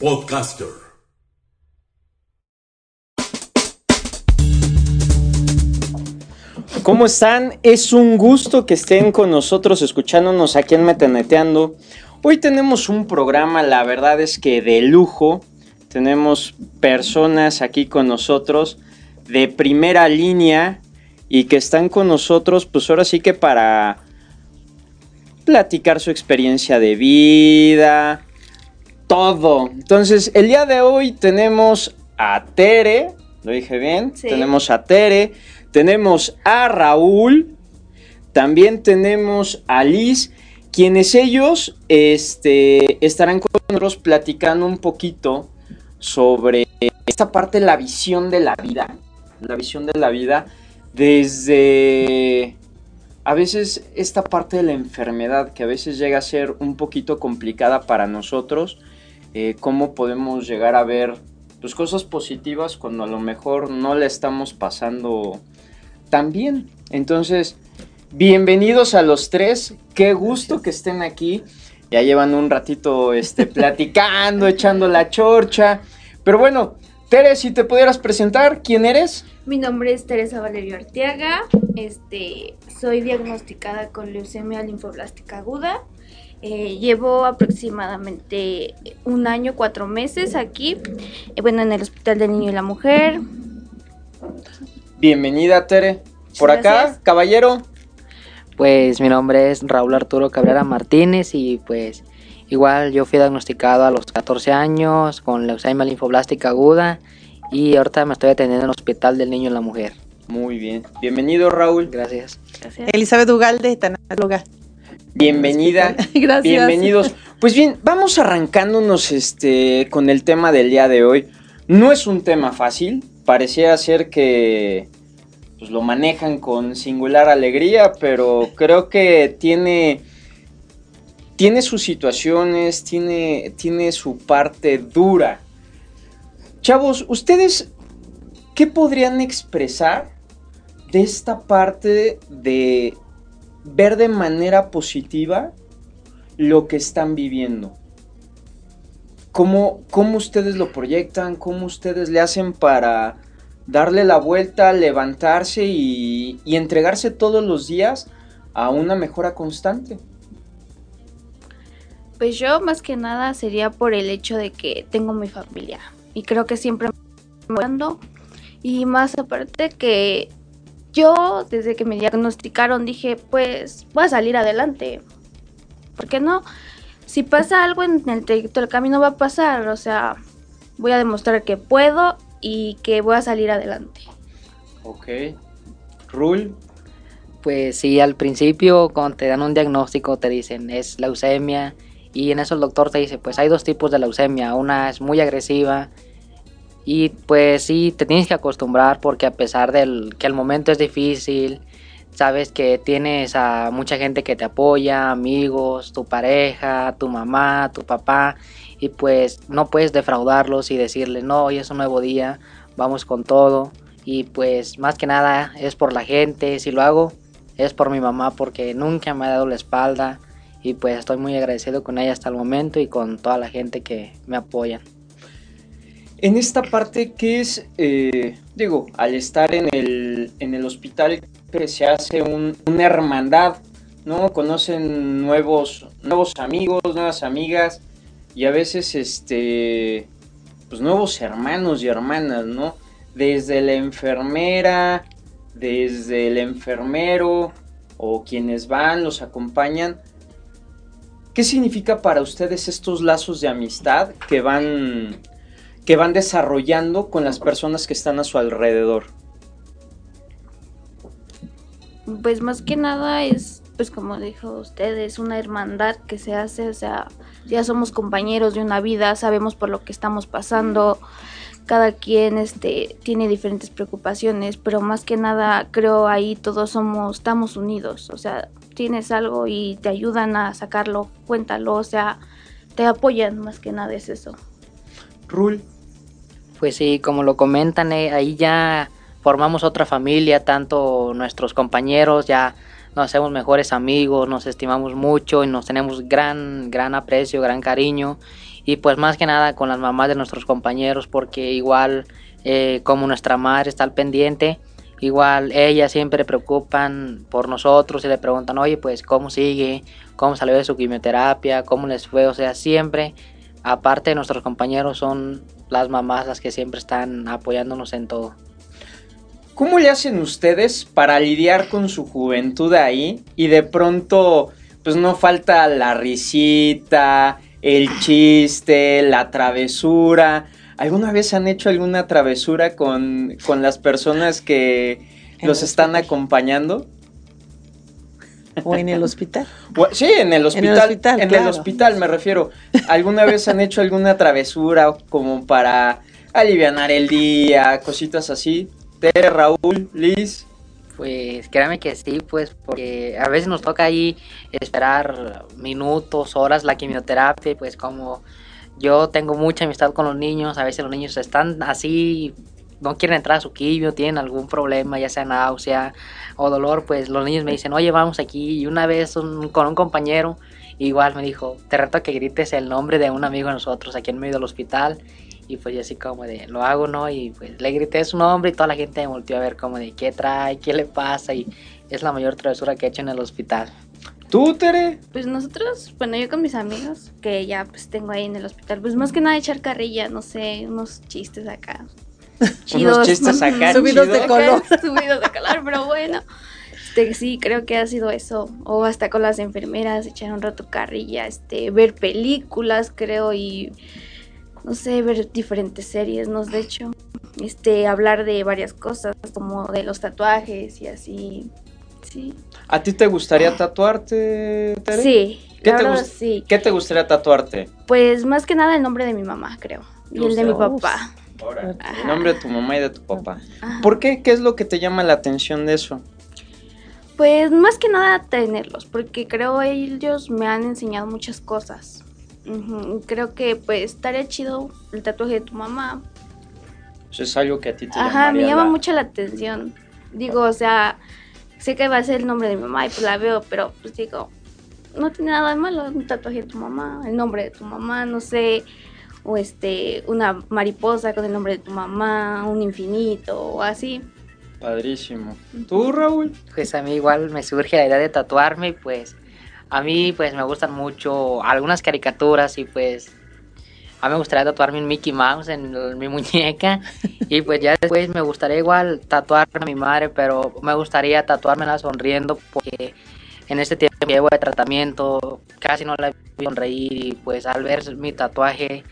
Podcaster. ¿Cómo están? Es un gusto que estén con nosotros escuchándonos aquí en Metaneteando. Hoy tenemos un programa, la verdad es que de lujo. Tenemos personas aquí con nosotros de primera línea y que están con nosotros, pues ahora sí que para platicar su experiencia de vida, todo. Entonces, el día de hoy tenemos a Tere, lo dije bien, Sí. tenemos a Tere, tenemos a Raúl, también tenemos a Liz, quienes ellos este, estarán con nosotros platicando un poquito sobre esta parte la visión de la vida, la visión de la vida desde a veces esta parte de la enfermedad que a veces llega a ser un poquito complicada para nosotros, eh, cómo podemos llegar a ver pues, cosas positivas cuando a lo mejor no la estamos pasando tan bien. Entonces, bienvenidos a los tres, qué gusto que estén aquí. Ya llevan un ratito este, platicando, echando la chorcha. Pero bueno, Tere, si te pudieras presentar, ¿quién eres? Mi nombre es Teresa Valerio Arteaga. Este, soy diagnosticada con leucemia linfoblástica aguda. Eh, llevo aproximadamente un año, cuatro meses aquí, eh, bueno, en el Hospital del Niño y la Mujer. Bienvenida, Tere. Por acá, caballero. Pues mi nombre es Raúl Arturo Cabrera Martínez y pues igual yo fui diagnosticado a los 14 años con leucemia linfoblástica aguda y ahorita me estoy atendiendo en el Hospital del Niño y la Mujer. Muy bien. Bienvenido, Raúl. Gracias. Gracias. Elizabeth Ugalde, tanáloga. Bienvenida. Gracias. Bienvenidos. Pues bien, vamos arrancándonos este con el tema del día de hoy. No es un tema fácil. Parecía ser que pues, lo manejan con singular alegría, pero creo que tiene tiene sus situaciones, tiene tiene su parte dura. Chavos, ustedes ¿qué podrían expresar de esta parte de ver de manera positiva lo que están viviendo. ¿Cómo, cómo ustedes lo proyectan? ¿Cómo ustedes le hacen para darle la vuelta, levantarse y, entregarse todos los días a una mejora constante? Pues yo más que nada sería por el hecho de que tengo mi familia y creo que siempre me y más aparte que yo desde que me diagnosticaron dije pues voy a salir adelante. ¿Por qué no? Si pasa algo en el trayecto del camino va a pasar, o sea, voy a demostrar que puedo y que voy a salir adelante. Ok. Rule. Pues sí, al principio cuando te dan un diagnóstico te dicen es leucemia y en eso el doctor te dice pues hay dos tipos de leucemia, una es muy agresiva y pues sí te tienes que acostumbrar porque a pesar del que el momento es difícil, sabes que tienes a mucha gente que te apoya, amigos, tu pareja, tu mamá, tu papá y pues no puedes defraudarlos y decirles no, hoy es un nuevo día, vamos con todo y pues más que nada es por la gente, si lo hago es por mi mamá porque nunca me ha dado la espalda y pues estoy muy agradecido con ella hasta el momento y con toda la gente que me apoya. En esta parte que es, eh, digo, al estar en el, en el hospital que se hace un- una hermandad, ¿no? Conocen nuevos, nuevos amigos, nuevas amigas y a veces, este, pues nuevos hermanos y hermanas, ¿no? Desde la enfermera, desde el enfermero o quienes van, los acompañan. ¿Qué significa para ustedes estos lazos de amistad que van que van desarrollando con las personas que están a su alrededor? Pues más que nada es, pues como dijo usted, es una hermandad que se hace, o sea, ya somos compañeros de una vida, sabemos por lo que estamos pasando, cada quien este, tiene diferentes preocupaciones, pero más que nada creo ahí todos somos, estamos unidos, o sea, tienes algo y te ayudan a sacarlo, cuéntalo, o sea, te apoyan más que nada es eso. Rul. Pues sí, como lo comentan, eh, ahí ya formamos otra familia, tanto nuestros compañeros ya nos hacemos mejores amigos, nos estimamos mucho y nos tenemos gran, gran aprecio, gran cariño. Y pues más que nada con las mamás de nuestros compañeros, porque igual eh, como nuestra madre está al pendiente, igual ellas siempre preocupan por nosotros y le preguntan, oye, pues cómo sigue, cómo salió de su quimioterapia, cómo les fue, o sea, siempre, aparte de nuestros compañeros, son las mamás las que siempre están apoyándonos en todo. ¿Cómo le hacen ustedes para lidiar con su juventud ahí y de pronto pues no falta la risita, el chiste, la travesura? ¿Alguna vez han hecho alguna travesura con, con las personas que los están acompañando? ¿O en el hospital? Sí, en el hospital. En el hospital, en el hospital me refiero. ¿Alguna vez han hecho alguna travesura como para aliviar el día, cositas así? Tere, Raúl, Liz. Pues créame que sí, pues porque a veces nos toca ahí esperar minutos, horas la quimioterapia, pues como yo tengo mucha amistad con los niños, a veces los niños están así, no quieren entrar a su quimio, tienen algún problema, ya sea náusea o dolor, pues los niños me dicen, oye, vamos aquí. Y una vez con un compañero, igual me dijo, te reto a que grites el nombre de un amigo de nosotros aquí en medio del hospital. Y pues yo así como de, lo hago, ¿no? Y pues le grité su nombre y toda la gente me volvió a ver como de, ¿qué trae? ¿Qué le pasa? Y es la mayor travesura que he hecho en el hospital. ¿Tú, Tere? Pues nosotros, bueno, yo con mis amigos, que ya pues tengo ahí en el hospital, pues más que nada echar carrilla, no sé, unos chistes acá. Chidos. unos chistes acá. Subidos de color. Subidos de color, pero bueno. Este, sí, creo que ha sido eso. O hasta con las enfermeras, echar un rato carrilla, este, ver películas, creo, y no sé, ver diferentes series, ¿no? De hecho, este, hablar de varias cosas, como de los tatuajes y así, sí. ¿A ti te gustaría tatuarte, Tere? Sí, ¿Qué te sí. ¿Qué te gustaría tatuarte? Pues más que nada el nombre de mi mamá, creo, y el de mi papá. Ahora, el nombre de tu mamá y de tu papá. ¿Por qué? ¿Qué es lo que te llama la atención de eso? Pues más que nada tenerlos, porque creo ellos me han enseñado muchas cosas. Creo que pues estaría chido el tatuaje de tu mamá. Eso es algo que a ti te Ajá, me llama mucho la atención. Digo, o sea, sé que va a ser el nombre de mi mamá y pues la veo, pero pues digo, no tiene nada de malo un tatuaje de tu mamá, el nombre de tu mamá, no sé, o este, una mariposa con el nombre de tu mamá, un infinito o así. Padrísimo. ¿Tú, Raúl? Pues a mí igual me surge la idea de tatuarme y pues a mí pues me gustan mucho algunas caricaturas y pues a mí me gustaría tatuarme un Mickey Mouse en mi muñeca y pues ya después me gustaría igual tatuar a mi madre, pero me gustaría tatuármela sonriendo porque en este tiempo que llevo de tratamiento casi no la vi sonreír y pues al ver mi tatuaje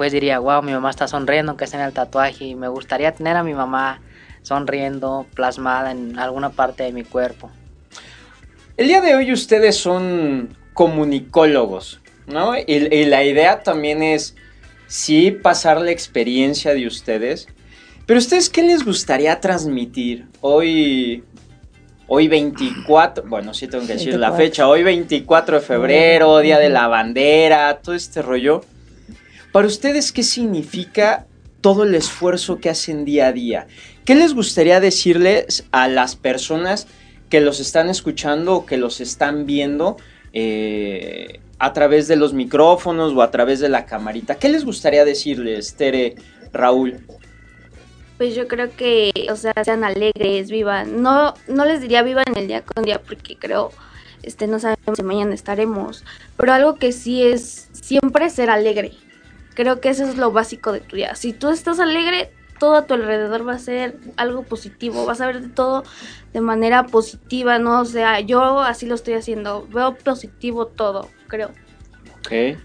pues diría, wow, mi mamá está sonriendo que está en el tatuaje y me gustaría tener a mi mamá sonriendo plasmada en alguna parte de mi cuerpo. El día de hoy ustedes son comunicólogos, ¿no? Y, la idea también es, sí, pasar la experiencia de ustedes, pero ustedes, ¿qué les gustaría transmitir? Hoy, hoy 24, bueno, sí tengo que decir la fecha, hoy 24 de febrero, Día de la Bandera, todo este rollo. Para ustedes, ¿qué significa todo el esfuerzo que hacen día a día? ¿Qué les gustaría decirles a las personas que los están escuchando o que los están viendo eh, a través de los micrófonos o a través de la camarita. ¿Qué les gustaría decirles, Tere, Raúl? Pues yo creo que, o sea, sean alegres, vivan. No, no les diría vivan el día con día porque creo, este, no sabemos si mañana estaremos. Pero algo que sí es siempre ser alegre. Creo que eso es lo básico de tu día. Si tú estás alegre, todo a tu alrededor va a ser algo positivo, vas a ver todo de manera positiva, ¿no? O sea, yo así lo estoy haciendo, veo positivo todo, creo. Ok.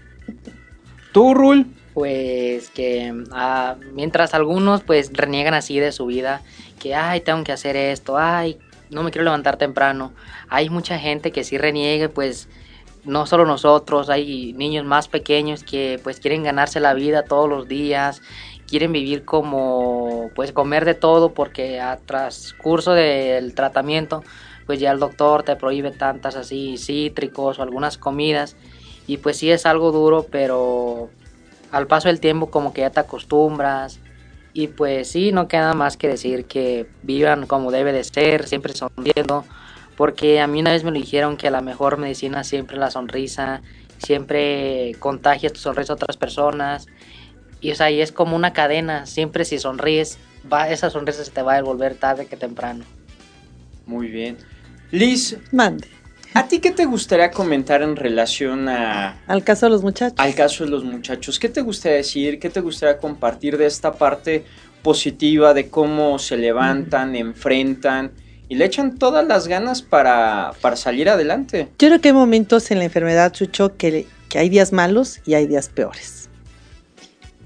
¿Tú, Rul? Pues que ah, mientras algunos pues reniegan así de su vida, que, ay, tengo que hacer esto, ay, no me quiero levantar temprano, hay mucha gente que sí reniegue, pues no solo nosotros, hay niños más pequeños que pues quieren ganarse la vida todos los días, quieren vivir como pues comer de todo porque a transcurso del tratamiento pues ya el doctor te prohíbe tantas así cítricos o algunas comidas. Y pues sí es algo duro pero al paso del tiempo como que ya te acostumbras. Y pues sí no queda más que decir que vivan como debe de ser siempre sonriendo porque a mí una vez me dijeron que la mejor medicina siempre la sonrisa, siempre contagias tu sonrisa a otras personas. Y o sea, y es como una cadena, siempre si sonríes, va, esa sonrisa se te va a devolver tarde que temprano. Muy bien. Liz, Mande. ¿a ti qué te gustaría comentar en relación a, Al caso de los muchachos. al caso de los muchachos? ¿Qué te gustaría decir? ¿Qué te gustaría compartir de esta parte positiva de cómo se levantan, enfrentan y le echan todas las ganas para, para salir adelante? Yo creo que hay momentos en la enfermedad, Chucho, que, que hay días malos y hay días peores.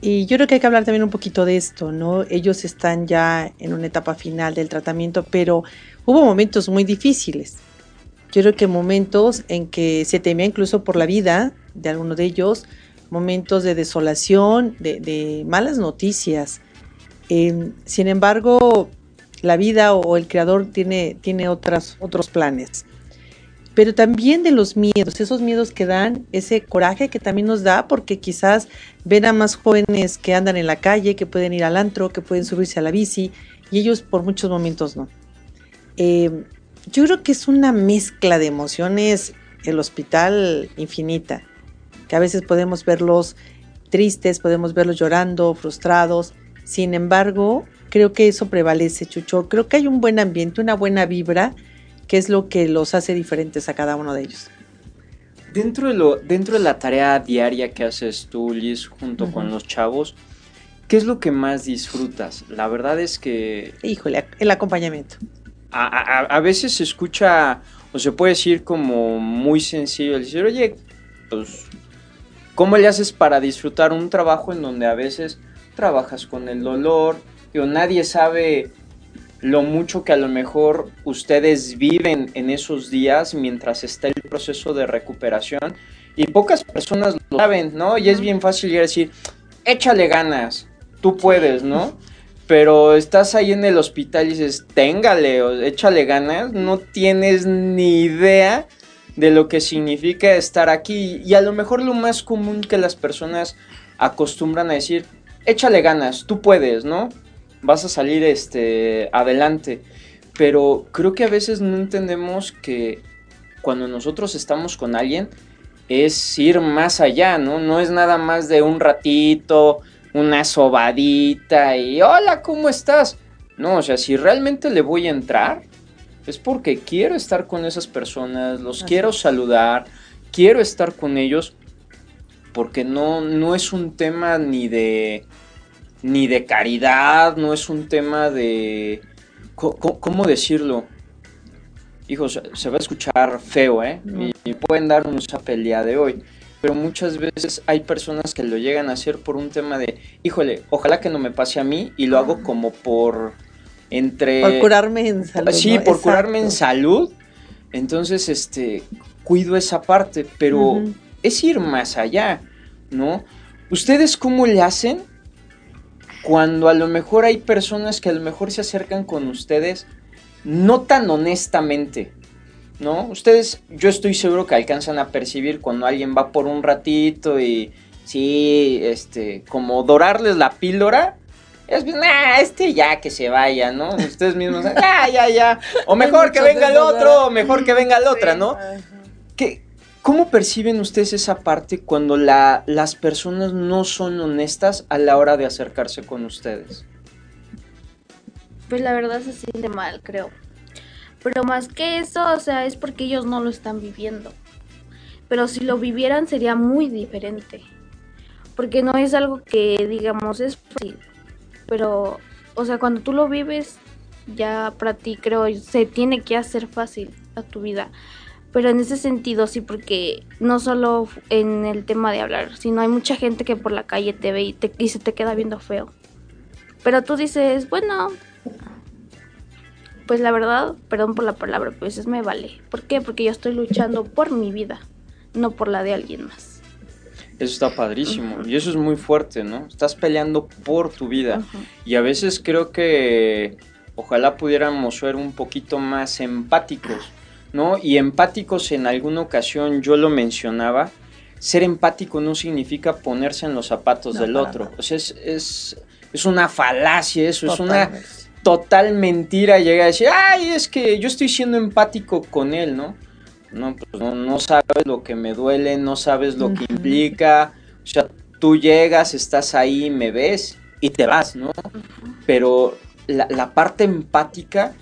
Y yo creo que hay que hablar también un poquito de esto, ¿no? Ellos están ya en una etapa final del tratamiento, pero hubo momentos muy difíciles. Yo creo que momentos en que se temía incluso por la vida de alguno de ellos, momentos de desolación, de, de malas noticias. Eh, sin embargo, la vida o el creador tiene, tiene otras, otros planes. Pero también de los miedos, esos miedos que dan, ese coraje que también nos da, porque quizás ven a más jóvenes que andan en la calle, que pueden ir al antro, que pueden subirse a la bici, y ellos por muchos momentos no. Eh, yo creo que es una mezcla de emociones, el hospital infinita, que a veces podemos verlos tristes, podemos verlos llorando, frustrados. Sin embargo, creo que eso prevalece, Chucho. Creo que hay un buen ambiente, una buena vibra, que es lo que los hace diferentes a cada uno de ellos. Dentro de, lo, dentro de la tarea diaria que haces tú, Liz, junto con los chavos, ¿qué es lo que más disfrutas? La verdad es que Híjole, el acompañamiento. a, a- a veces se escucha o se puede decir como muy sencillo el decir, oye, pues, ¿cómo le haces para disfrutar un trabajo en donde a veces trabajas con el dolor? Digo, nadie sabe lo mucho que a lo mejor ustedes viven en esos días mientras está el proceso de recuperación y pocas personas lo saben, ¿no? Y es bien fácil llegar a decir, échale ganas, tú puedes, ¿no? Pero estás ahí en el hospital y dices, téngale, o échale ganas, no tienes ni idea de lo que significa estar aquí. Y a lo mejor lo más común que las personas acostumbran a decir, échale ganas, tú puedes, ¿no? Vas a salir este, adelante. Pero creo que a veces no entendemos que cuando nosotros estamos con alguien es ir más allá, ¿no? No es nada más de un ratito, una sobadita y hola, ¿cómo estás? No, o sea, si realmente le voy a entrar, es porque quiero estar con esas personas, los Así quiero saludar, quiero estar con ellos, porque no, no es un tema ni de ni de caridad, no es un tema de ¿cómo decirlo? Hijos, se va a escuchar feo, ¿eh? Y, y pueden darnos esa pelea de hoy. Pero muchas veces hay personas que lo llegan a hacer por un tema de, híjole, ojalá que no me pase a mí y lo hago como por entre... Por curarme en salud. Sí, ¿no? por curarme en salud. Entonces, este, cuido esa parte, pero es ir más allá, ¿no? ¿Ustedes cómo le hacen cuando a lo mejor hay personas que a lo mejor se acercan con ustedes no tan honestamente? ¿No? Ustedes, yo estoy seguro que alcanzan a percibir cuando alguien va por un ratito y sí, este, como dorarles la píldora. Es bien, "Ah, este ya que se vaya, ¿no? Ustedes mismos, ya, ya, ya. O mejor que venga el otro, o mejor que venga el otro, ¿no? ¿Qué, ¿Cómo perciben ustedes esa parte cuando la- las personas no son honestas a la hora de acercarse con ustedes? Pues la verdad se siente mal, creo. Pero más que eso, o sea, es porque ellos no lo están viviendo. Pero si lo vivieran sería muy diferente. Porque no es algo que, digamos, es fácil. Pero, o sea, cuando tú lo vives, ya para ti creo se tiene que hacer fácil a tu vida. Pero en ese sentido sí, porque no solo en el tema de hablar, sino hay mucha gente que por la calle te ve y, te, y se te queda viendo feo. Pero tú dices, bueno, pues la verdad, perdón por la palabra, pues es me vale. ¿Por qué? Porque yo estoy luchando por mi vida. no por la de alguien más. Eso está padrísimo y eso es muy fuerte, ¿no? Estás peleando por tu vida y a veces creo que ojalá pudiéramos ser un poquito más empáticos, ¿no? Y empáticos en alguna ocasión yo lo mencionaba, ser empático no significa ponerse en los zapatos del otro, o sea, es, es, es, una falacia eso, es una total mentira llegar a decir, ay, es que yo estoy siendo empático con él, ¿no? No, pues no, sabes lo que me duele, no sabes lo que implica. O sea, tú llegas, estás ahí, me ves y te vas, ¿no? Pero la, la, parte empática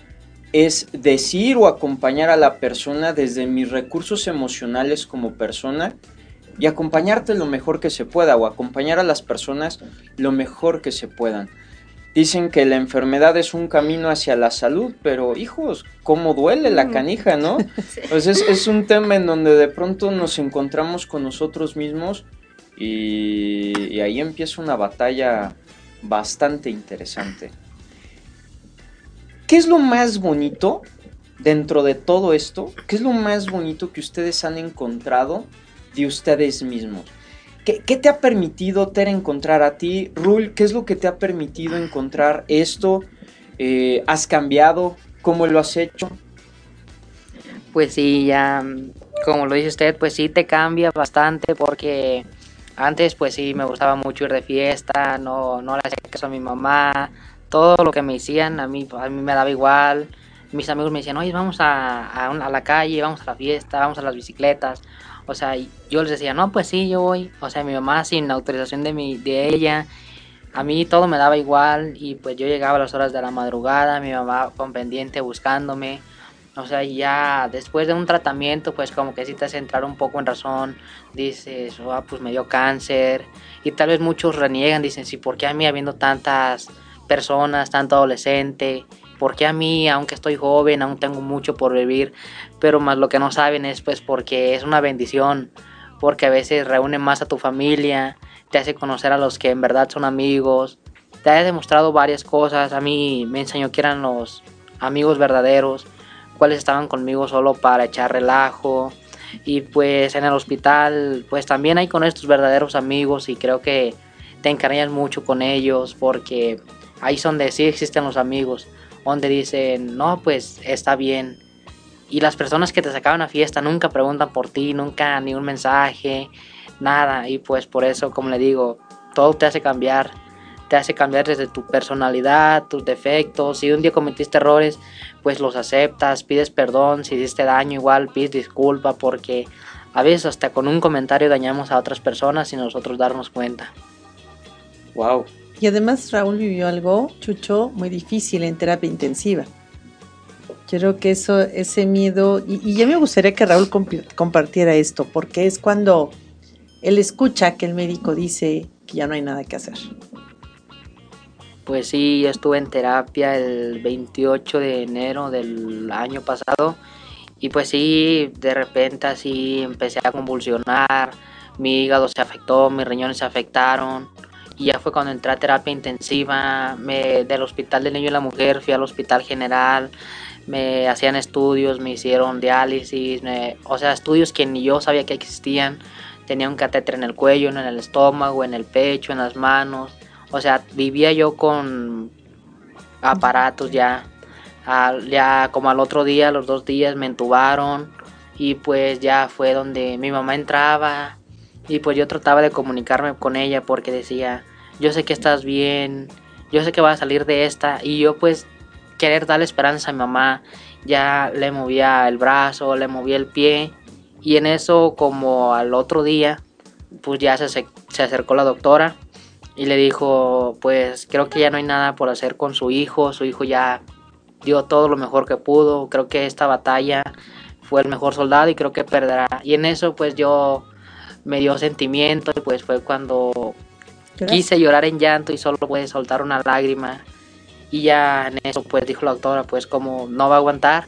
es decir o acompañar a la persona desde mis recursos emocionales como persona y acompañarte lo mejor que se pueda o acompañar a las personas lo mejor que se puedan. Dicen que la enfermedad es un camino hacia la salud, pero hijos, ¿cómo duele la canija, no? Pues es, un tema en donde de pronto nos encontramos con nosotros mismos y, ahí empieza una batalla bastante interesante. ¿Qué es lo más bonito dentro de todo esto? ¿Qué es lo más bonito que ustedes han encontrado de ustedes mismos? ¿Qué, te ha permitido, Ter, encontrar a ti? Rul, ¿qué es lo que te ha permitido encontrar esto? Eh, ¿Has cambiado? ¿Cómo lo has hecho? Pues sí, ya, como lo dice usted, pues sí te cambia bastante porque antes pues sí me gustaba mucho ir de fiesta, no, no le hacía caso a mi mamá, todo lo que me decían a mí, a mí me daba igual. Mis amigos me decían, oye, vamos a, a la calle, vamos a la fiesta, vamos a las bicicletas. O sea, yo les decía, no, pues sí, yo voy. O sea, mi mamá sin autorización de, mi, de ella. A mí todo me daba igual y pues yo llegaba a las horas de la madrugada, mi mamá con pendiente buscándome. O sea, ya después de un tratamiento, pues como que sí te hace entrar un poco en razón. Dices, oh, pues me dio cáncer. Y tal vez muchos reniegan, dicen, sí, ¿por qué a mí habiendo tantas personas, tanto adolescente? porque a mí, aunque estoy joven, aún tengo mucho por vivir, pero más lo que no saben es pues porque es una bendición, porque a veces reúne más a tu familia, te hace conocer a los que en verdad son amigos, te ha demostrado varias cosas, a mí me enseñó que eran los amigos verdaderos, cuáles estaban conmigo solo para echar relajo, y pues en el hospital pues también hay con estos verdaderos amigos y creo que te encariñas mucho con ellos porque ahí son de sí existen los amigos donde dicen, no, pues está bien. Y las personas que te sacaban a fiesta nunca preguntan por ti, nunca ni un mensaje, nada. Y pues por eso, como le digo, todo te hace cambiar. Te hace cambiar desde tu personalidad, tus defectos. Si un día cometiste errores, pues los aceptas, pides perdón. Si hiciste daño, igual pides disculpa porque a veces hasta con un comentario dañamos a otras personas sin nosotros darnos cuenta. Wow, y además Raúl vivió algo, Chucho, muy difícil en terapia intensiva. Yo creo que eso, ese miedo, y, ya me gustaría que Raúl compartiera esto, porque es cuando él escucha que el médico dice que ya no hay nada que hacer. Pues sí, yo estuve en terapia el 28 de enero del año pasado y pues sí, de repente así empecé a convulsionar, mi hígado se afectó, mis riñones se afectaron, y ya fue cuando entré a terapia intensiva, me, del hospital del niño y la mujer fui al hospital general, me hacían estudios, me hicieron diálisis, o sea, estudios que ni yo sabía que existían. Tenía un catéter en el cuello, en el estómago, en el pecho, en las manos. O sea, vivía yo con aparatos ya. ya como al otro día, los dos días me entubaron y pues ya fue donde mi mamá entraba y pues yo trataba de comunicarme con ella porque decía, yo sé que estás bien, yo sé que vas a salir de esta. Y yo pues querer darle esperanza a mi mamá, ya le movía el brazo, le movía el pie. Y en eso como al otro día, pues ya se, se acercó la doctora y le dijo, pues creo que ya no hay nada por hacer con su hijo, su hijo ya dio todo lo mejor que pudo, creo que esta batalla fue el mejor soldado y creo que perderá. Y en eso pues yo me dio sentimiento y pues fue cuando quise llorar en llanto y solo pude soltar una lágrima. Y ya en eso pues dijo la doctora pues como no va a aguantar,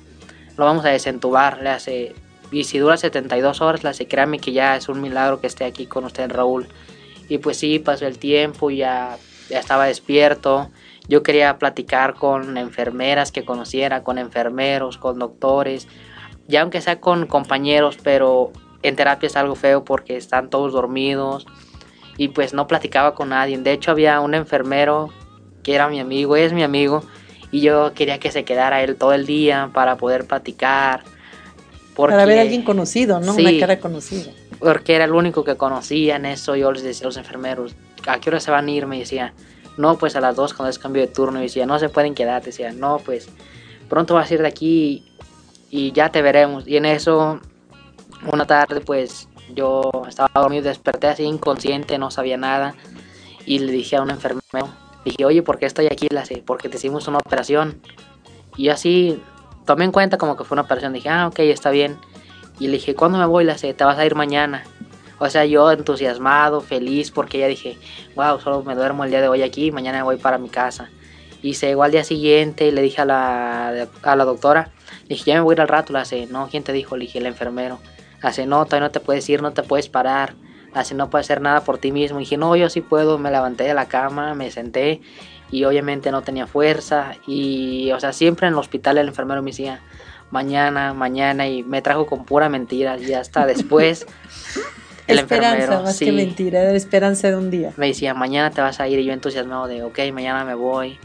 lo vamos a desentubar, le hace... Y si dura 72 horas, le hace, créame que ya es un milagro que esté aquí con usted Raúl. Y pues sí, pasó el tiempo, ya, ya estaba despierto. Yo quería platicar con enfermeras que conociera, con enfermeros, con doctores, ya aunque sea con compañeros, pero en terapia es algo feo porque están todos dormidos y pues no platicaba con nadie. De hecho había un enfermero que era mi amigo, es mi amigo, y yo quería que se quedara él todo el día para poder platicar. para ver a alguien conocido, ¿no? Una cara conocida. Porque era el único que conocía en eso. Yo les decía a los enfermeros, ¿a qué hora se van a ir? Me decía, no, pues a las dos cuando es cambio de turno. Y decía, no se pueden quedar. Decía, no, pues pronto vas a ir de aquí y ya te veremos. Y en eso, una tarde, pues yo estaba dormido, desperté así inconsciente, no sabía nada. Y le dije a un enfermero, dije, oye, ¿por qué estoy aquí? La sé, porque te hicimos una operación. Y así tomé en cuenta como que fue una operación. Dije, ah, ok, está bien. Y le dije, ¿cuándo me voy? La sé, te vas a ir mañana. O sea, yo entusiasmado, feliz, porque ya dije, wow, solo me duermo el día de hoy aquí, mañana voy para mi casa. Y se llegó al día siguiente y le dije a la, a la doctora, dije, ya me voy a ir al rato, la sé, no, ¿quién te dijo? Le dije, el enfermero. Hace, no, todavía no te puedes ir, no te puedes parar. Hace, no puedes hacer nada por ti mismo. Y dije, no, yo sí puedo. Me levanté de la cama, me senté y obviamente no tenía fuerza. Y, o sea, siempre en el hospital el enfermero me decía, mañana, mañana. Y me trajo con pura mentira. Y hasta después. el esperanza, enfermero, más que mentira, era esperanza de un día. Me decía, mañana te vas a ir. Y yo entusiasmado de, ok, mañana me voy.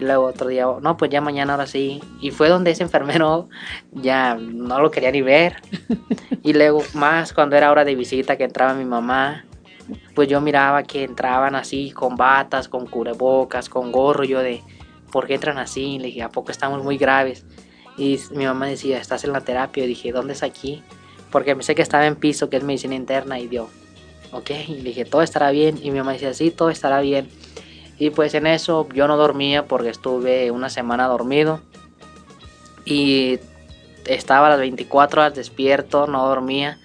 Y luego otro día, no, pues ya mañana ahora sí. Y fue donde ese enfermero ya no lo quería ni ver. Y luego más cuando era hora de visita que entraba mi mamá, pues yo miraba que entraban así con batas, con cubrebocas, con gorro. Yo de, ¿por qué entran así? Le dije, ¿a poco estamos muy graves? Y mi mamá decía, ¿estás en la terapia? Y dije, ¿dónde es aquí? Porque pensé que estaba en piso, que es medicina interna. Y dio, ok. Y le dije, todo estará bien. Y mi mamá decía, sí, todo estará bien. Y pues en eso yo no dormía porque estuve una semana dormido. Y estaba a las 24 horas despierto, no dormía.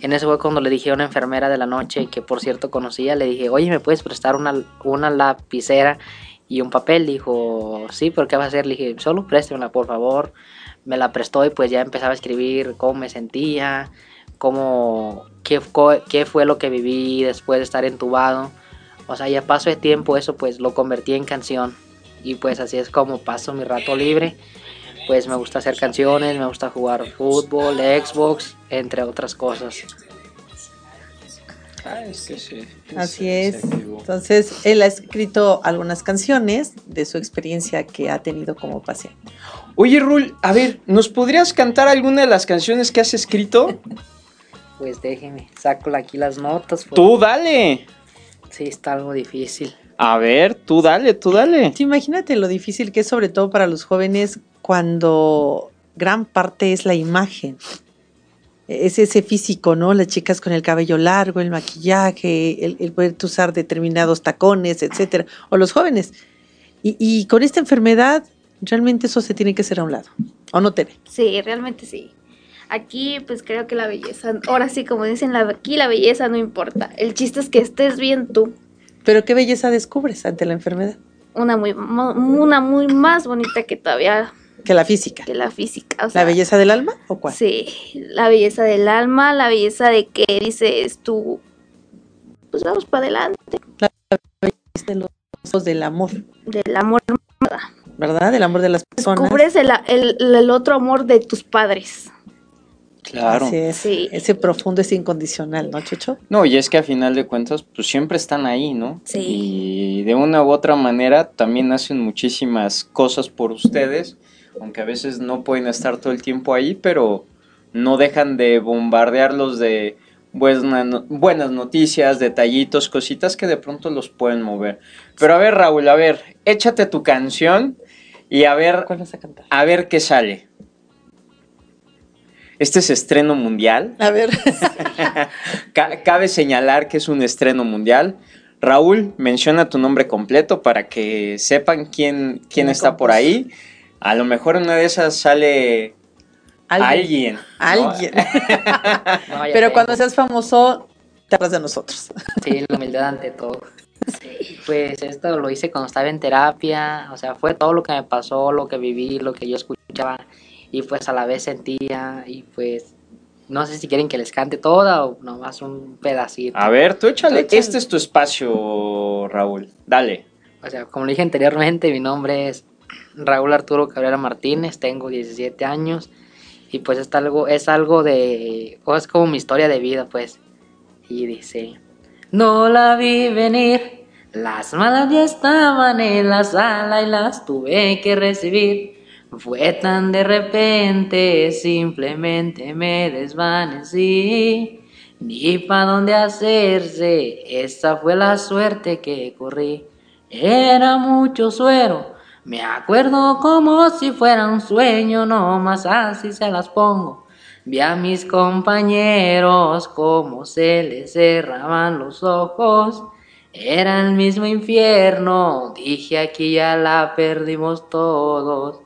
En eso fue cuando le dije a una enfermera de la noche, que por cierto conocía, le dije, oye, ¿me puedes prestar una, una lapicera y un papel? Dijo, sí, pero ¿qué vas a hacer? Le dije, solo préstemela, por favor. Me la prestó y pues ya empezaba a escribir cómo me sentía, cómo, qué, qué fue lo que viví después de estar entubado o sea, ya paso de tiempo eso pues lo convertí en canción. Y pues así es como paso mi rato libre. Pues me gusta hacer canciones, me gusta jugar fútbol, Xbox, entre otras cosas. Ah, es que sí. Así es. Entonces, él ha escrito algunas canciones de su experiencia que ha tenido como paciente. Oye, Rul, a ver, ¿nos podrías cantar alguna de las canciones que has escrito? Pues déjeme, saco aquí las notas. Pues. Tú dale. Sí, está algo difícil. A ver, tú dale, tú dale. Sí, imagínate lo difícil que es sobre todo para los jóvenes cuando gran parte es la imagen. Es ese físico, ¿no? Las chicas con el cabello largo, el maquillaje, el, poder usar determinados tacones, etcétera. O los jóvenes. Y, y, con esta enfermedad, realmente eso se tiene que hacer a un lado. ¿O no te ve? Sí, realmente sí. Aquí pues creo que la belleza, ahora sí como dicen aquí la belleza no importa, el chiste es que estés bien tú. Pero qué belleza descubres ante la enfermedad. Una muy, una muy más bonita que todavía que la física. Que la física. ¿La belleza del alma o cuál? Sí, la belleza del alma, la belleza de que dices tú, pues vamos para adelante. La belleza de los del amor. Del amor. ¿Verdad? Del amor de las personas. Descubres el, el, el otro amor de tus padres. Claro. Sí. Ese profundo es incondicional, ¿no, Chucho? No, y es que a final de cuentas, pues siempre están ahí, ¿no? Sí. Y de una u otra manera también hacen muchísimas cosas por ustedes, aunque a veces no pueden estar todo el tiempo ahí, pero no dejan de bombardearlos de buenas, buenas noticias, detallitos, cositas que de pronto los pueden mover. Pero a ver, Raúl, a ver, échate tu canción y a ver, ¿Cuál vas a, cantar? a ver qué sale. Este es estreno mundial. A ver. Cabe señalar que es un estreno mundial. Raúl, menciona tu nombre completo para que sepan quién, quién está por ahí. A lo mejor una de esas sale alguien. Alguien. Pero cuando seas famoso, te hablas de nosotros. Sí, la humildad ante todo. Pues esto lo hice cuando estaba en terapia, o sea, fue todo lo que me pasó, lo que viví, lo que yo escuchaba y pues a la vez sentía y pues no sé si quieren que les cante toda o nomás un pedacito. A ver, tú échale. Este es tu espacio, Raúl. Dale. O sea, como dije anteriormente, mi nombre es Raúl Arturo Cabrera Martínez, tengo 17 años Y pues es algo, es algo de, o es como mi historia de vida, pues. Y dice, no la vi venir, las malas ya estaban en la sala y las tuve que recibir. Fue tan de repente, simplemente me desvanecí. Ni pa' dónde hacerse, esa fue la suerte que corrí. Era mucho suero, me acuerdo como si fuera un sueño, no más así se las pongo. Vi a mis compañeros como se les cerraban los ojos. Era el mismo infierno, dije aquí ya la perdimos todos.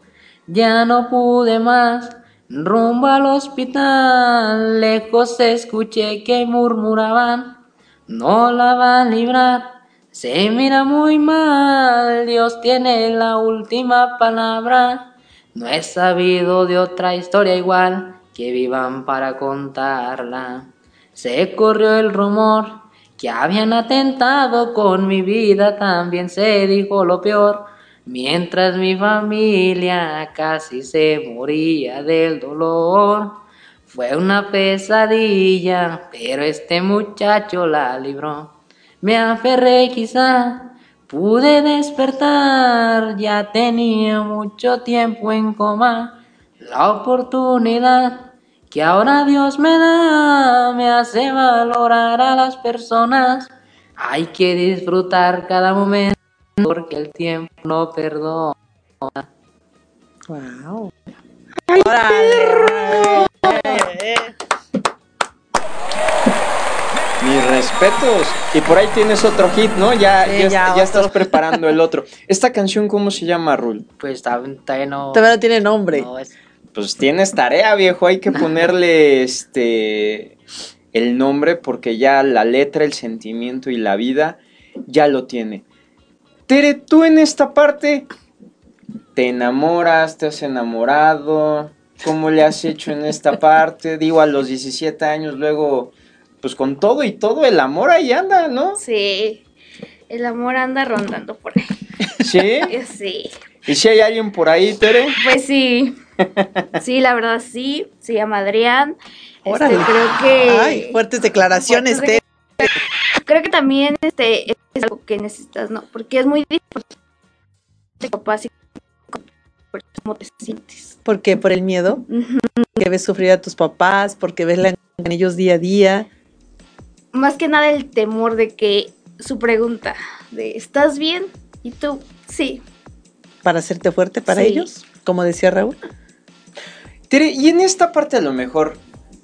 Ya no pude más, rumbo al hospital, lejos escuché que murmuraban, no la van a librar. Se mira muy mal, Dios tiene la última palabra. No he sabido de otra historia igual que vivan para contarla. Se corrió el rumor que habían atentado con mi vida, también se dijo lo peor. Mientras mi familia casi se moría del dolor. Fue una pesadilla, pero este muchacho la libró. Me aferré quizá, pude despertar, ya tenía mucho tiempo en coma. La oportunidad que ahora Dios me da me hace valorar a las personas. Hay que disfrutar cada momento porque el tiempo no perdona. Wow. Mis respetos. Y por ahí tienes otro hit, ¿no? Ya, Sí, ya, ya estás preparando el otro. ¿Esta canción cómo se llama, Rul? Pues está todavía no. Todavía no tiene nombre. no, es- Pues tienes tarea, viejo. Hay que ponerle este el nombre porque ya la letra, el sentimiento y la vida ya lo tiene. Tere, tú en esta parte te enamoras, te has enamorado. ¿Cómo le has hecho en esta parte? Digo, a los 17 años, luego, pues con todo y todo, el amor ahí anda, ¿no? Sí, el amor anda rondando por ahí. Sí. Sí, ¿Y si hay alguien por ahí, Tere? pues sí. Sí, la verdad sí. Se llama Adrián. Este, creo que. Ay, fuertes declaraciones, Fuertes Tere. Creo que también este, es algo que necesitas, ¿no? Porque es muy difícil. Papá, sí, ¿Cómo te sientes? ¿Por qué? ¿Por el miedo? Que ves sufrir a tus papás, porque ves la en ellos día a día. Más que nada el temor de que su pregunta de ¿estás bien? Y tú, sí. para hacerte fuerte para Sí. ellos, como decía Raúl. Tere, y en esta parte a lo mejor,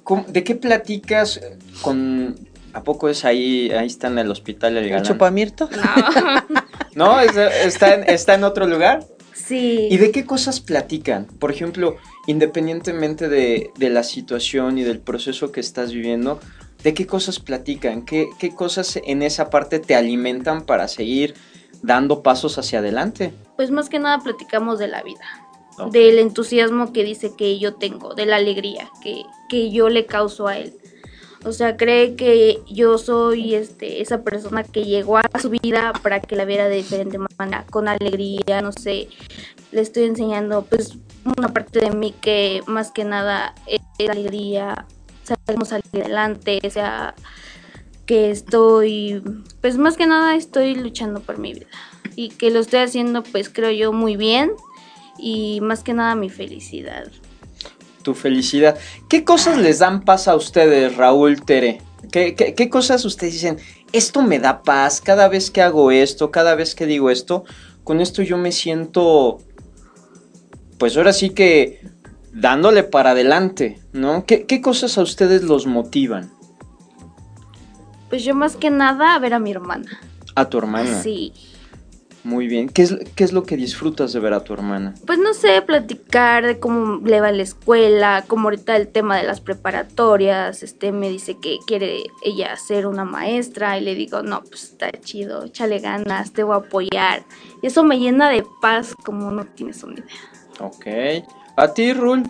¿cómo- ¿de qué platicas con... ¿A poco es ahí, ahí está en el hospital el El galán? chupamirto. No. ¿No? ¿Es- ¿Está en, ¿Está en otro lugar? sí. ¿Y de qué cosas platican? Por ejemplo, independientemente de, de la situación y del proceso que estás viviendo, ¿de qué cosas platican? ¿Qué, ¿Qué cosas en esa parte te alimentan para seguir dando pasos hacia adelante? Pues más que nada platicamos de la vida. Del entusiasmo que dice que yo tengo, de la alegría que, que yo le causo a él. O sea, cree que yo soy este, esa persona que llegó a su vida para que la viera de diferente manera, con alegría, no sé. Le estoy enseñando pues una parte de mí que más que nada es alegría, sabemos salir adelante, o sea, que estoy, pues más que nada estoy luchando por mi vida y que lo estoy haciendo pues creo yo muy bien y más que nada mi felicidad. Tu felicidad. ¿Qué cosas les dan paz a ustedes, Raúl Tere? ¿Qué, qué, qué cosas ustedes dicen? Esto me da paz cada vez que hago esto, cada vez que digo esto. Con esto yo me siento, pues ahora sí que dándole para adelante, ¿no? ¿Qué, qué cosas a ustedes los motivan? Pues yo más que nada a ver a mi hermana. A tu hermana. Sí. Muy bien. ¿Qué es, ¿Qué es lo que disfrutas de ver a tu hermana? Pues no sé, platicar de cómo le va en la escuela, como ahorita el tema de las preparatorias, este me dice que quiere ella ser una maestra y le digo, no, pues está chido, échale ganas, te voy a apoyar. Y eso me llena de paz como no tienes una idea. Ok. ¿A ti, Rul?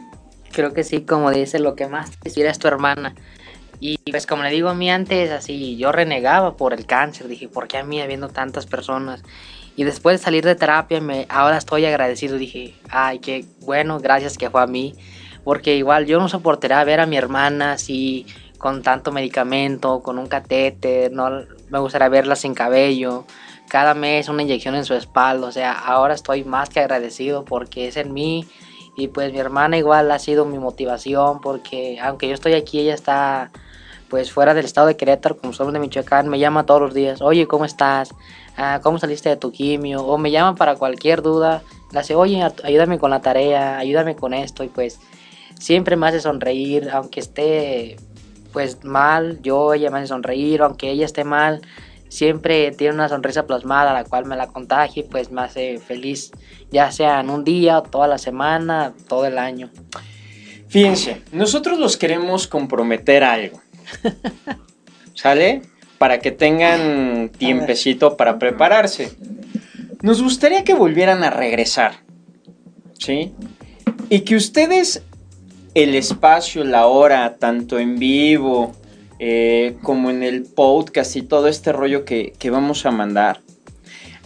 Creo que sí, como dice, lo que más te inspira es tu hermana. Y pues como le digo a mí antes, así yo renegaba por el cáncer, dije, ¿por qué a mí habiendo tantas personas? Y después de salir de terapia, me, ahora estoy agradecido, dije, ay, qué bueno, gracias que fue a mí, porque igual yo no soportaría ver a mi hermana así con tanto medicamento, con un catete, no me gustaría verla sin cabello, cada mes una inyección en su espalda, o sea, ahora estoy más que agradecido porque es en mí y pues mi hermana igual ha sido mi motivación porque aunque yo estoy aquí, ella está pues fuera del estado de Querétaro, como somos de Michoacán, me llama todos los días, oye, ¿cómo estás? Ah, ¿Cómo saliste de tu quimio? O me llama para cualquier duda, le hace, oye, ayúdame con la tarea, ayúdame con esto y pues siempre me hace sonreír, aunque esté pues mal, yo ella me hace sonreír, aunque ella esté mal, siempre tiene una sonrisa plasmada, la cual me la contagie, pues me hace feliz, ya sea en un día, toda la semana, todo el año. Fíjense, nosotros los queremos comprometer a algo. ¿Sale? Para que tengan tiempecito para prepararse. Nos gustaría que volvieran a regresar. ¿Sí? Y que ustedes el espacio, la hora, tanto en vivo eh, como en el podcast y todo este rollo que, que vamos a mandar.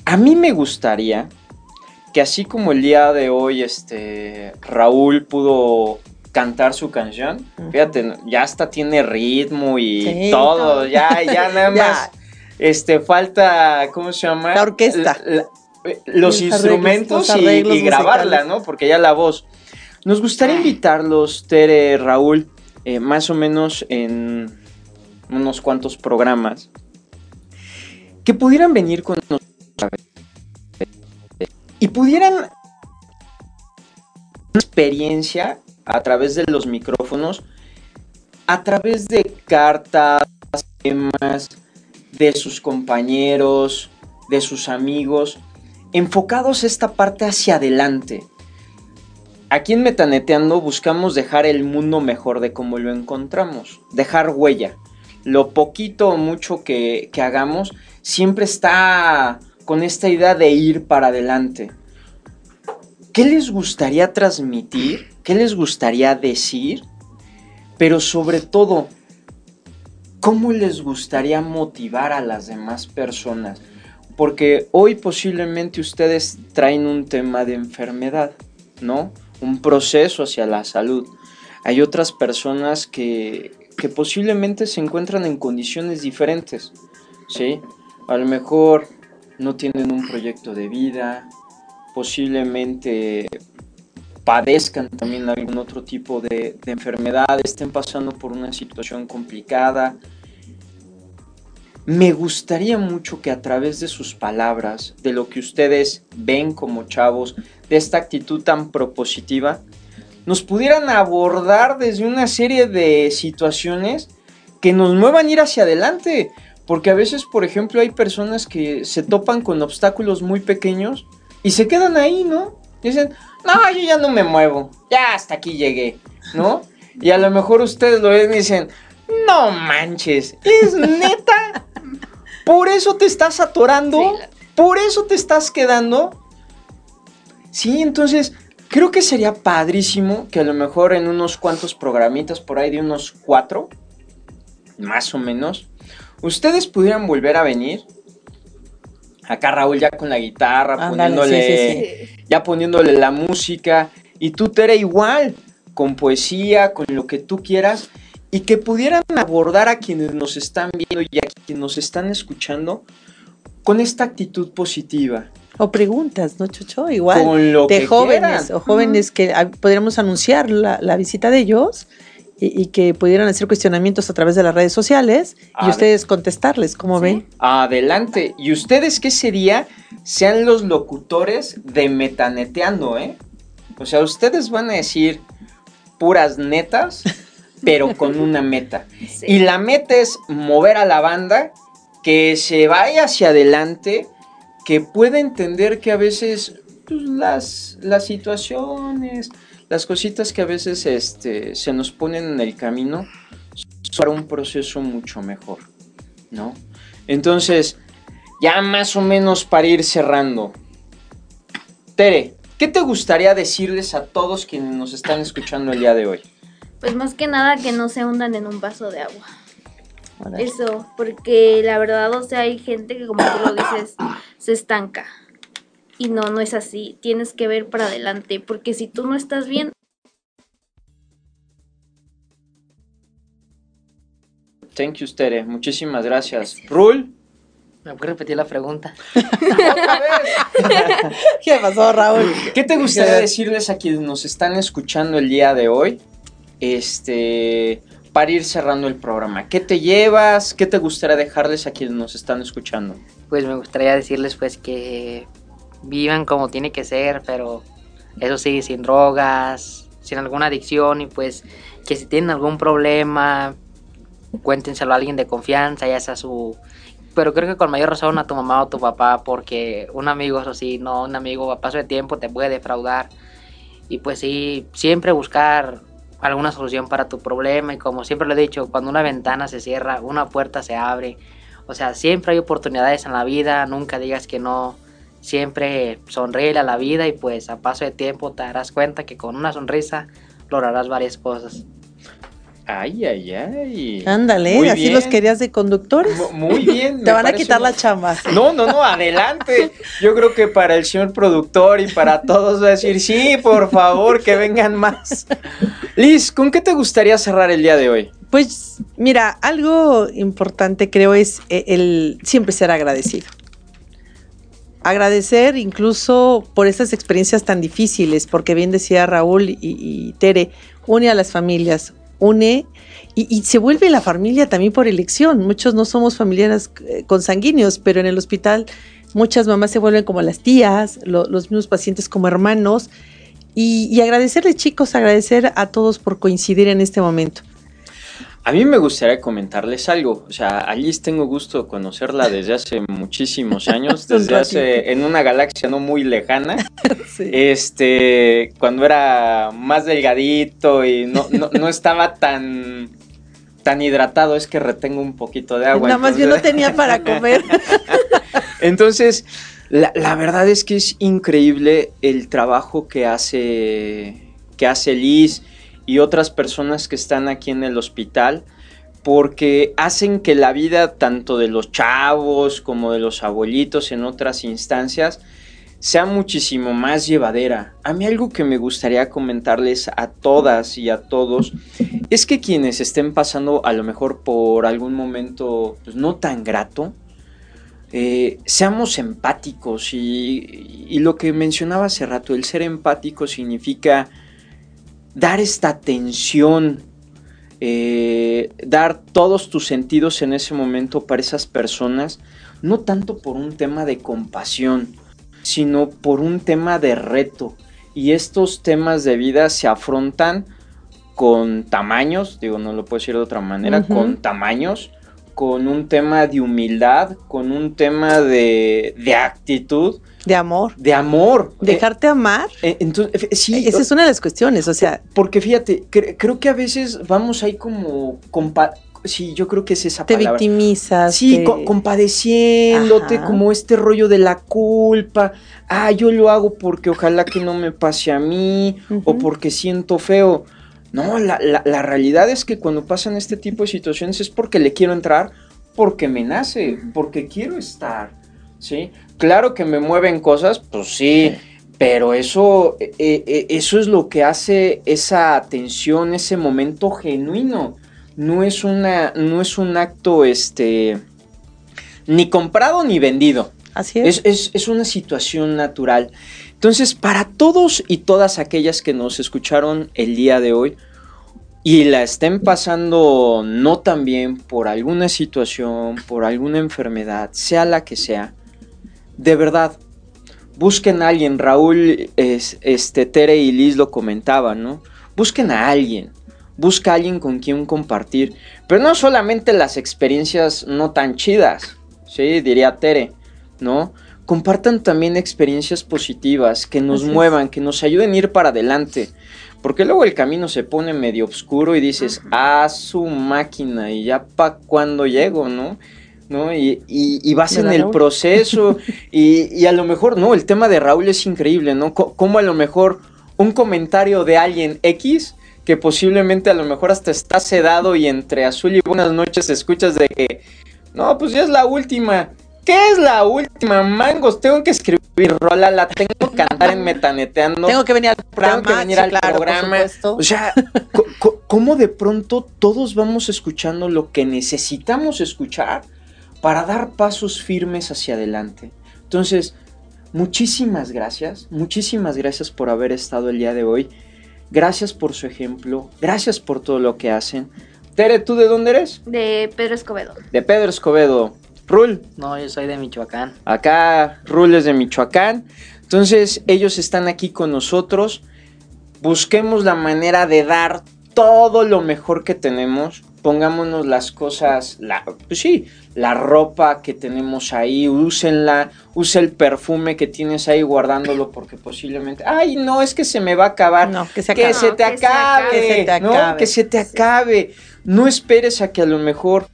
A mí me gustaría que así como el día de hoy este, Raúl pudo cantar su canción. Fíjate, ya hasta tiene ritmo y todo, ya, ya nada más. Este, falta, ¿cómo se llama? La orquesta. los, instrumentos y, grabarla, ¿no? Porque ya la voz. Nos gustaría invitarlos, Tere, Raúl, eh, más o menos en unos cuantos programas, que pudieran venir con nosotros y pudieran una experiencia a través de los micrófonos, a través de cartas, temas, de sus compañeros, de sus amigos, enfocados esta parte hacia adelante. Aquí en Metaneteando buscamos dejar el mundo mejor de como lo encontramos, dejar huella. Lo poquito o mucho que, que hagamos siempre está con esta idea de ir para adelante. ¿Qué les gustaría transmitir? ¿Qué les gustaría decir? Pero sobre todo, ¿cómo les gustaría motivar a las demás personas? Porque hoy posiblemente ustedes traen un tema de enfermedad, ¿no? Un proceso hacia la salud. Hay otras personas que, que posiblemente se encuentran en condiciones diferentes, ¿sí? A lo mejor no tienen un proyecto de vida, posiblemente padezcan también algún otro tipo de, enfermedad, estén pasando por una situación complicada. Me gustaría mucho que a través de sus palabras, de lo que ustedes ven como chavos, de esta actitud tan propositiva, nos pudieran abordar desde una serie de situaciones que nos muevan a ir hacia adelante. Porque a veces, por ejemplo, hay personas que se topan con obstáculos muy pequeños y se quedan ahí, ¿no? Dicen, no, yo ya no me muevo, ya hasta aquí llegué, ¿no? Y a lo mejor ustedes lo ven y dicen, no manches, es neta. Por eso te estás atorando, por eso te estás quedando. Sí, entonces creo que sería padrísimo que a lo mejor en unos cuantos programitas, por ahí de unos cuatro, más o menos, ustedes pudieran volver a venir Acá Raúl ya con la guitarra, poniéndole, ya poniéndole la música. Y tú, Tere, igual, con poesía, con lo que tú quieras. Y que pudieran abordar a quienes nos están viendo y a quienes nos están escuchando con esta actitud positiva. O preguntas, ¿no, Chucho? Igual. de jóvenes o jóvenes que podríamos anunciar la, la visita de ellos y, que pudieran hacer cuestionamientos a través de las redes sociales y ustedes contestarles, ¿cómo ven? Adelante. Y ustedes que sería sean los locutores de Metaneteando, ¿eh? O sea, ustedes van a decir puras netas, pero con una meta. Y la meta es mover a la banda que se vaya hacia adelante, que pueda entender que a veces pues, las, las situaciones, las cositas que a veces este, se nos ponen en el camino para un proceso mucho mejor, ¿no? Entonces, ya más o menos para ir cerrando. Tere, ¿qué te gustaría decirles a todos quienes nos están escuchando el día de hoy? Pues más que nada que no se hundan en un vaso de agua. Eso, porque la verdad, o sea, hay gente que como tú lo dices, se estanca. Y no, no es así. Tienes que ver para adelante, porque si tú no estás bien, Thank you, Tere. Muchísimas gracias. gracias. Rule. Me voy a repetir la pregunta. ¿Qué pasó, Raúl? ¿Qué te gustaría decirles a quienes nos están escuchando el día de hoy? Este, para ir cerrando el programa. ¿Qué te llevas? ¿Qué te gustaría dejarles a quienes nos están escuchando? Pues me gustaría decirles pues que vivan como tiene que ser, pero eso sí, sin drogas, sin alguna adicción y pues que si tienen algún problema, cuéntenselo a alguien de confianza, ya sea su... Pero creo que con mayor razón a tu mamá o tu papá, porque un amigo, eso sí, no, un amigo a paso de tiempo te puede defraudar. Y pues sí, siempre buscar alguna solución para tu problema y como siempre lo he dicho, cuando una ventana se cierra, una puerta se abre. O sea, siempre hay oportunidades en la vida, nunca digas que no. Siempre sonríe a la vida y pues a paso de tiempo te darás cuenta que con una sonrisa lograrás varias cosas. Ay, ay, ay. Ándale, Muy así bien. los querías de conductores. Mu- Muy bien. Te van a quitar muy- la chamba. No, no, no, adelante. Yo creo que para el señor productor y para todos va a decir, sí, por favor, que vengan más. Liz, ¿con qué te gustaría cerrar el día de hoy? Pues mira, algo importante creo es eh, el siempre ser agradecido. Agradecer incluso por estas experiencias tan difíciles, porque bien decía Raúl y, Tere, une a las familias, une y, se vuelve la familia también por elección. Muchos no somos familiares eh, consanguíneos, pero en el hospital muchas mamás se vuelven como las tías, lo- los mismos pacientes como hermanos. Y, y agradecerles chicos, agradecer a todos por coincidir en este momento. A mí me gustaría comentarles algo. O sea, a Liz tengo gusto de conocerla desde hace muchísimos años, desde hace, en una galaxia no muy lejana. Sí. Este, cuando era más delgadito y no, no, no estaba tan, tan hidratado, es que retengo un poquito de agua. Nada más yo no tenía para comer. Entonces, la, la verdad es que es increíble el trabajo que hace, que hace Liz y otras personas que están aquí en el hospital, porque hacen que la vida tanto de los chavos como de los abuelitos en otras instancias sea muchísimo más llevadera. A mí algo que me gustaría comentarles a todas y a todos es que quienes estén pasando a lo mejor por algún momento pues, no tan grato, eh, seamos empáticos y, y lo que mencionaba hace rato, el ser empático significa dar esta atención, eh, dar todos tus sentidos en ese momento para esas personas, no tanto por un tema de compasión, sino por un tema de reto. Y estos temas de vida se afrontan con tamaños, digo, no lo puedo decir de otra manera, con tamaños, con un tema de humildad, con un tema de, de actitud, De amor. de amor. Dejarte amar. Eh, eh, entonces, eh, sí, Esa es una de las cuestiones. O sea, porque fíjate, cre- creo que a veces vamos ahí como... sí, yo creo que es esa te palabra. victimizas. Sí, te- co- compadeciéndote, Ajá. como este rollo de la culpa. Ah, yo lo hago porque ojalá que no me pase a mí o porque siento feo. No, la, la- la realidad es que cuando pasan este tipo de situaciones es porque le quiero entrar, porque me nace, porque quiero estar. ¿Sí? Claro que me mueven cosas, pues sí. Pero eso, eh, eh, eso es lo que hace esa atención, ese momento genuino. No es una, no es un acto, este, ni comprado ni vendido. Así es. Es, es- es una situación natural. Entonces, para todos y todas aquellas que nos escucharon el día de hoy y la estén pasando no tan bien por alguna situación, por alguna enfermedad, sea la que sea, de verdad, busquen a alguien. Raúl, es- este, Tere y Liz lo comentaban, ¿no? Busquen a alguien. Busca a alguien con quien compartir. Pero no solamente las experiencias no tan chidas, ¿sí? Diría Tere, ¿no? Compartan también experiencias positivas que nos Así es. muevan, que nos ayuden a ir para adelante. Porque luego el camino se pone medio oscuro y dices, ah, su máquina, y ya pa' cuándo llego, ¿no? ¿No? Y, y- y vas en ¿Verdad, el Raúl? proceso y, y a lo mejor, no, el tema de Raúl es increíble, ¿no? Co- Como a lo mejor un comentario de alguien X que posiblemente a lo mejor hasta está sedado y entre azul y buenas noches escuchas de que, no, pues ya es la última. ¿Qué es la última, mangos? Tengo que escribir rola, la tengo que cantar en metaneteando. Tengo que venir al programa. Tengo que venir sí, al claro, programa. O sea, ¿cómo de pronto todos vamos escuchando lo que necesitamos escuchar para dar pasos firmes hacia adelante? Entonces, muchísimas gracias, muchísimas gracias por haber estado el día de hoy. Gracias por su ejemplo, gracias por todo lo que hacen. Tere, ¿tú de dónde eres? De Pedro Escobedo. De Pedro Escobedo. Rul, No, yo soy de Michoacán. Acá Rul es de Michoacán. Entonces ellos están aquí con nosotros. Busquemos la manera de dar todo lo mejor que tenemos. Pongámonos las cosas, la, pues sí, la ropa que tenemos ahí, úsenla, use el perfume que tienes ahí guardándolo porque posiblemente, ay no, es que se me va a acabar. No, que se que acabe. se te Que se acabe, acabe. Que se te ¿no? acabe. Que se te acabe. No esperes a que a lo mejor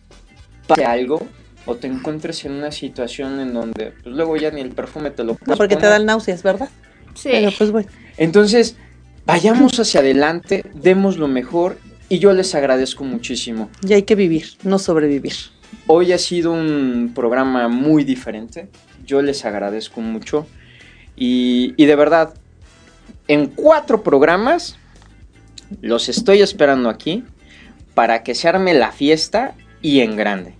pase algo o te encuentres en una situación en donde pues, luego ya ni el perfume te lo No, puedes porque te poner. dan náuseas, ¿verdad? Sí. Pero pues bueno. Entonces, vayamos hacia adelante, demos lo mejor y yo les agradezco muchísimo. Y hay que vivir, no sobrevivir. Hoy ha sido un programa muy diferente. Yo les agradezco mucho. Y, y de verdad, en cuatro programas los estoy esperando aquí para que se arme la fiesta y en grande.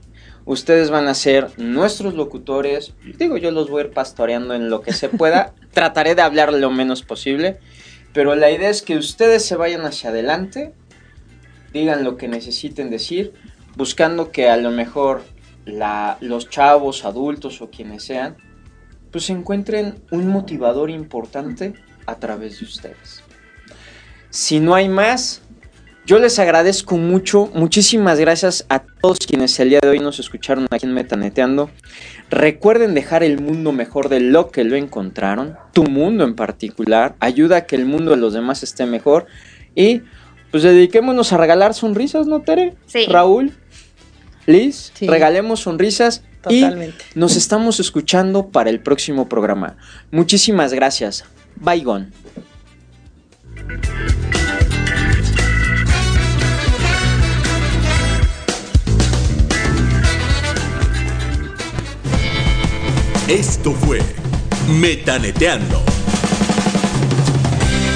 Ustedes van a ser nuestros locutores. Digo, yo los voy a ir pastoreando en lo que se pueda. Trataré de hablar lo menos posible. Pero la idea es que ustedes se vayan hacia adelante, digan lo que necesiten decir, buscando que a lo mejor los chavos, adultos o quienes sean, pues encuentren un motivador importante a través de ustedes. Si no hay más, yo les agradezco mucho, muchísimas gracias a todos quienes el día de hoy nos escucharon aquí en Metaneteando. Recuerden dejar el mundo mejor de lo que lo encontraron, tu mundo en particular, ayuda a que el mundo de los demás esté mejor y pues dediquémonos a regalar sonrisas, ¿no, Tere? Sí. Raúl, Liz, Sí. regalemos sonrisas y Totalmente. nos estamos escuchando para el próximo programa. Muchísimas gracias. Bye, gone. Esto fue Metaneteando.